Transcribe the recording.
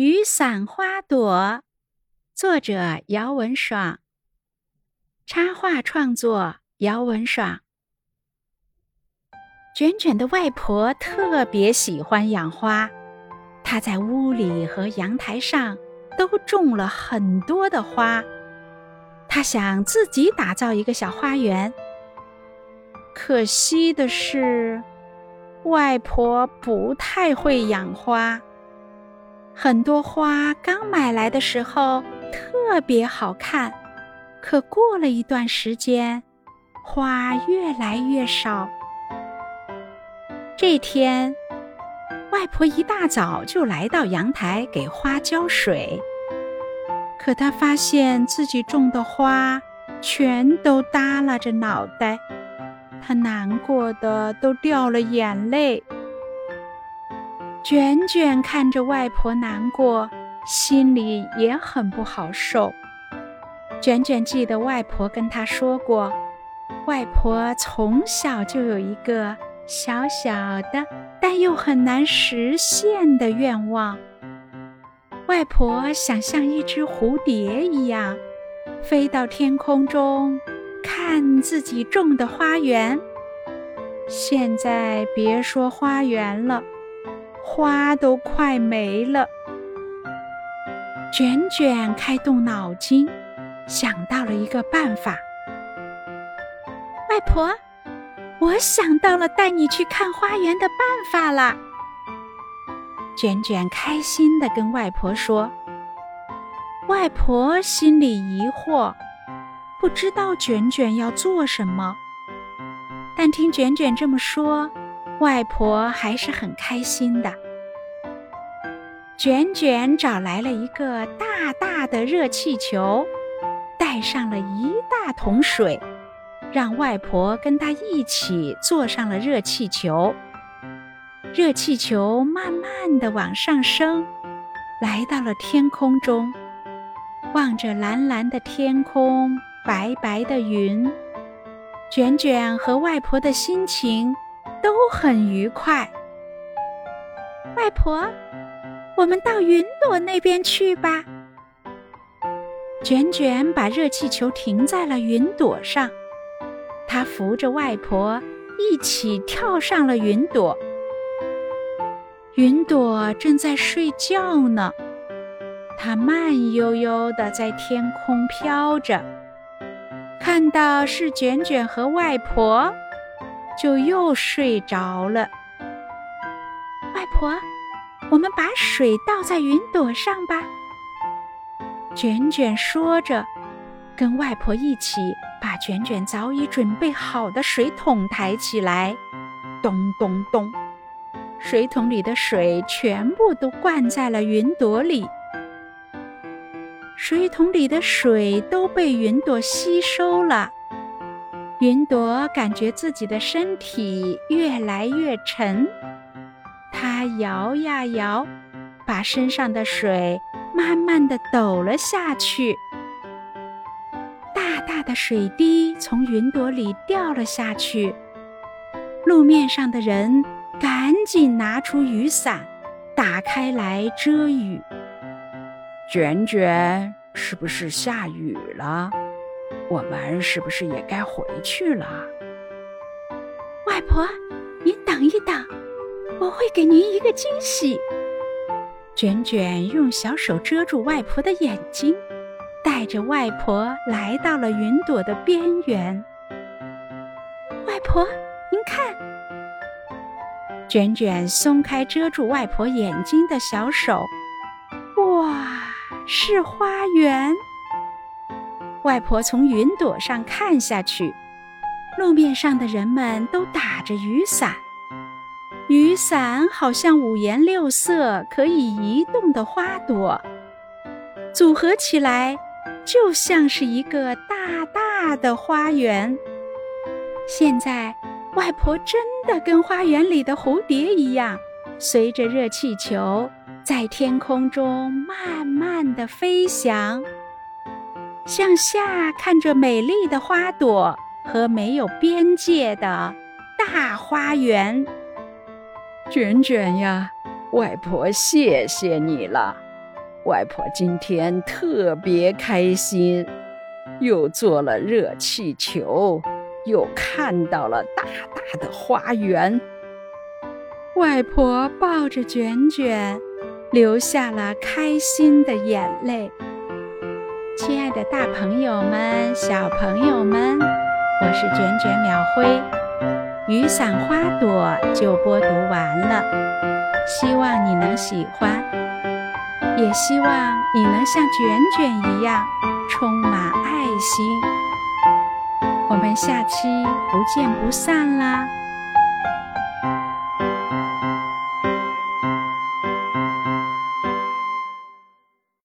雨伞花朵，作者姚文爽。插画创作姚文爽。卷卷的外婆特别喜欢养花，她在屋里和阳台上都种了很多的花。她想自己打造一个小花园，可惜的是，外婆不太会养花。很多花刚买来的时候特别好看，可过了一段时间，花越来越少。这天，外婆一大早就来到阳台给花浇水，可她发现自己种的花全都耷拉着脑袋，她难过的都掉了眼泪。卷卷看着外婆难过，心里也很不好受。卷卷记得外婆跟他说过，外婆从小就有一个小小的但又很难实现的愿望。外婆想像一只蝴蝶一样，飞到天空中，看自己种的花园。现在别说花园了。花都快没了，卷卷开动脑筋，想到了一个办法。外婆，我想到了带你去看花园的办法了。卷卷开心的跟外婆说。外婆心里疑惑，不知道卷卷要做什么，但听卷卷这么说。外婆还是很开心的。卷卷找来了一个大大的热气球，带上了一大桶水，让外婆跟他一起坐上了热气球。热气球慢慢的往上升，来到了天空中，望着蓝蓝的天空，白白的云，卷卷和外婆的心情。都很愉快。外婆，我们到云朵那边去吧。卷卷把热气球停在了云朵上，他扶着外婆一起跳上了云朵。云朵正在睡觉呢，它慢悠悠地在天空飘着，看到是卷卷和外婆。就又睡着了。外婆，我们把水倒在云朵上吧。卷卷说着，跟外婆一起把卷卷早已准备好的水桶抬起来，咚咚咚，水桶里的水全部都灌在了云朵里。水桶里的水都被云朵吸收了。云朵感觉自己的身体越来越沉，它摇呀摇，把身上的水慢慢的抖了下去。大大的水滴从云朵里掉了下去，路面上的人赶紧拿出雨伞，打开来遮雨。卷卷，是不是下雨了？我们是不是也该回去了？外婆，您等一等，我会给您一个惊喜。卷卷用小手遮住外婆的眼睛，带着外婆来到了云朵的边缘。外婆，您看，卷卷松开遮住外婆眼睛的小手，哇，是花园。外婆从云朵上看下去，路面上的人们都打着雨伞，雨伞好像五颜六色、可以移动的花朵，组合起来就像是一个大大的花园。现在，外婆真的跟花园里的蝴蝶一样，随着热气球在天空中慢慢的飞翔。向下看着美丽的花朵和没有边界的大花园，卷卷呀，外婆谢谢你了。外婆今天特别开心，又做了热气球，又看到了大大的花园。外婆抱着卷卷，流下了开心的眼泪。亲爱的，大朋友们、小朋友们，我是卷卷秒辉。雨伞花朵就播读完了，希望你能喜欢，也希望你能像卷卷一样充满爱心。我们下期不见不散啦！